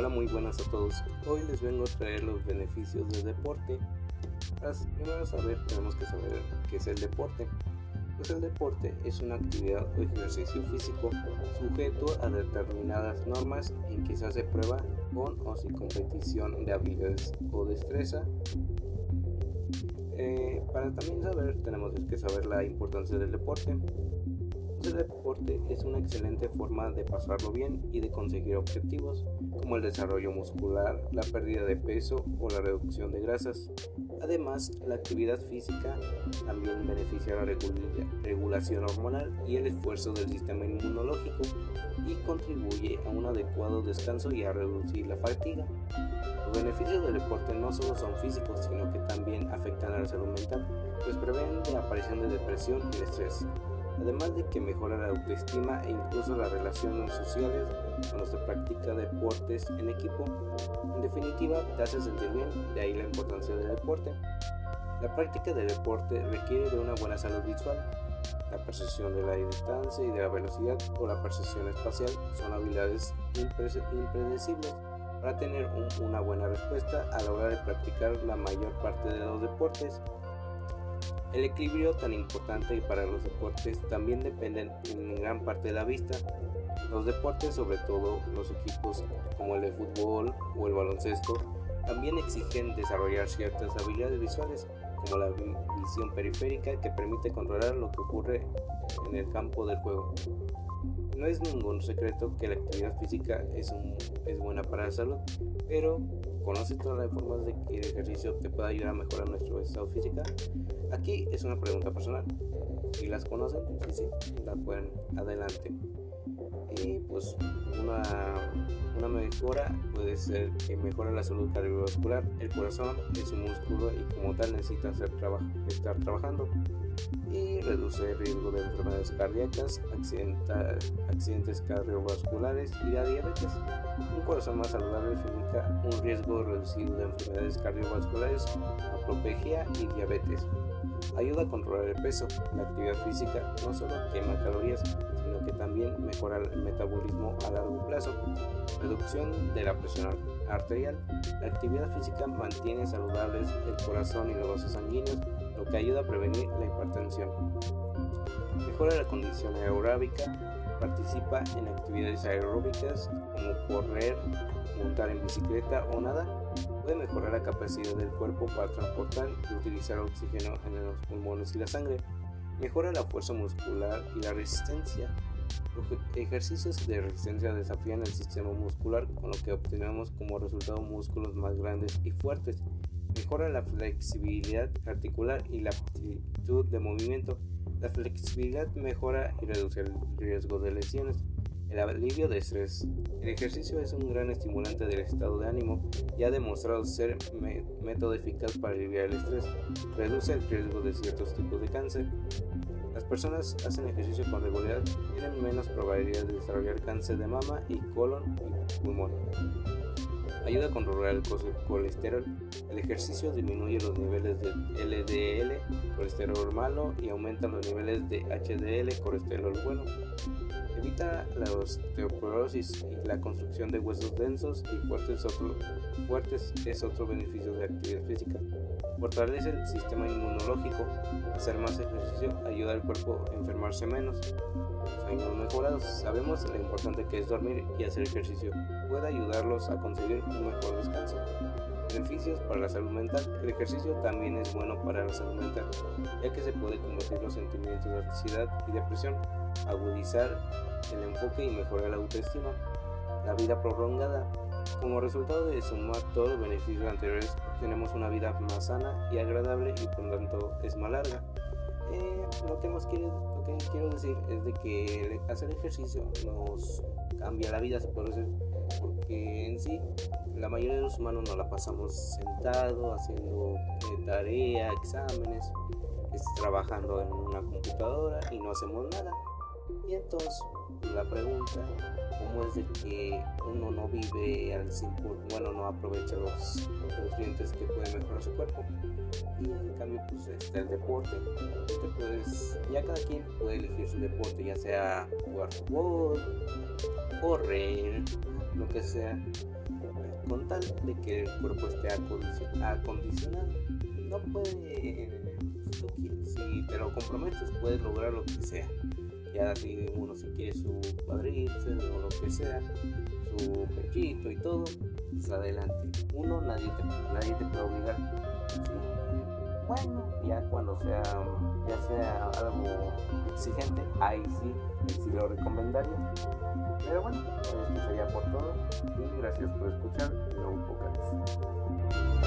Hola, muy buenas a todos. Hoy les vengo a traer los beneficios del deporte. Para primero saber, tenemos que saber qué es el deporte. Pues el deporte es una actividad o ejercicio físico sujeto a determinadas normas en que se hace prueba con o sin competición de habilidades o destreza. Eh, para también saber, tenemos que saber la importancia del deporte. El deporte es una excelente forma de pasarlo bien y de conseguir objetivos como el desarrollo muscular, la pérdida de peso o la reducción de grasas. Además, la actividad física también beneficia la regulación hormonal y el esfuerzo del sistema inmunológico y contribuye a un adecuado descanso y a reducir la fatiga. Los beneficios del deporte no solo son físicos, sino que también afectan a la salud mental, pues prevén la aparición de depresión y estrés además de que mejora la autoestima e incluso las relaciones sociales cuando se practica deportes en equipo. En definitiva, te hace sentir bien, de ahí la importancia del deporte. La práctica del deporte requiere de una buena salud visual. La percepción de la distancia y de la velocidad o la percepción espacial son habilidades impredecibles para tener una buena respuesta a la hora de practicar la mayor parte de los deportes. El equilibrio tan importante para los deportes también dependen en gran parte de la vista. Los deportes, sobre todo los equipos como el de fútbol o el baloncesto, también exigen desarrollar ciertas habilidades visuales, como la visión periférica que permite controlar lo que ocurre en el campo del juego. No es ningún secreto que la actividad física es, es buena para la salud, pero ¿conoces todas las formas de que el ejercicio te pueda ayudar a mejorar nuestro estado físico? Aquí es una pregunta personal. Si las conocen, sí, sí, la pueden adelante. Y pues una, una mejora puede ser que mejore la salud cardiovascular. El corazón es un músculo y como tal necesita ser estar trabajando y reduce el riesgo de enfermedades cardíacas, accidentes cardiovasculares y la diabetes. Un corazón más saludable significa un riesgo reducido de enfermedades cardiovasculares, apropegia y diabetes. Ayuda a controlar el peso. La actividad física no solo quema calorías, sino que también mejora el metabolismo a largo plazo. Reducción de la presión arterial. La actividad física mantiene saludables el corazón y los vasos sanguíneos, lo que ayuda a prevenir la hipertensión. Mejora la condición aeróbica. Participa en actividades aeróbicas como correr, montar en bicicleta o nada puede mejorar la capacidad del cuerpo para transportar y utilizar oxígeno en los pulmones y la sangre, mejora la fuerza muscular y la resistencia. Los ejercicios de resistencia desafían el sistema muscular, con lo que obtenemos como resultado músculos más grandes y fuertes. Mejora la flexibilidad articular y la aptitud de movimiento. La flexibilidad mejora y reduce el riesgo de lesiones. El alivio de estrés. El ejercicio es un gran estimulante del estado de ánimo y ha demostrado ser método eficaz para aliviar el estrés. Reduce el riesgo de ciertos tipos de cáncer. Las personas hacen ejercicio con regularidad tienen menos probabilidad de desarrollar cáncer de mama y colon pulmón. Ayuda a controlar el colesterol. El ejercicio disminuye los niveles de LDL, colesterol malo, y aumenta los niveles de HDL, colesterol bueno. Evita la osteoporosis y la construcción de huesos densos y fuertes, fuertes es otro beneficio de actividad física. Fortalece el sistema inmunológico. Hacer más ejercicio ayuda al cuerpo a enfermarse menos. Sueños mejorados. Sabemos lo importante que es dormir y hacer ejercicio. Puede ayudarlos a conseguir un mejor descanso. Beneficios para la salud mental. El ejercicio también es bueno para la salud mental, ya que se puede combatir los sentimientos de ansiedad y depresión, agudizar el enfoque y mejorar la autoestima. La vida prolongada. Como resultado de sumar todos los beneficios anteriores, tenemos una vida más sana y agradable y por lo tanto es más larga. Eh, lo, que más quiero, lo que quiero decir es de que hacer ejercicio nos cambia la vida, se puede decir, porque en sí la mayoría de los humanos nos la pasamos sentado, haciendo eh, tarea, exámenes, trabajando en una computadora y no hacemos nada. Y entonces la pregunta, ¿cómo es de que uno no vive al 100%, bueno, no aprovecha los nutrientes que puede mejorar su cuerpo? Y en cambio, pues está el deporte. Este, pues, ya cada quien puede elegir su deporte, ya sea jugar fútbol, correr, lo que sea. con tal de que el cuerpo esté acondicionado. No puede, si te lo comprometes, puedes lograr lo que sea. Ya si uno si quiere su cuadril o lo que sea, su pechito y todo, pues adelante. Uno, nadie te, nadie te puede obligar. Bueno, ya cuando sea, ya sea algo exigente, ahí sí, sí lo recomendaría. Pero bueno, esto sería por todo y gracias por escuchar No Podcast.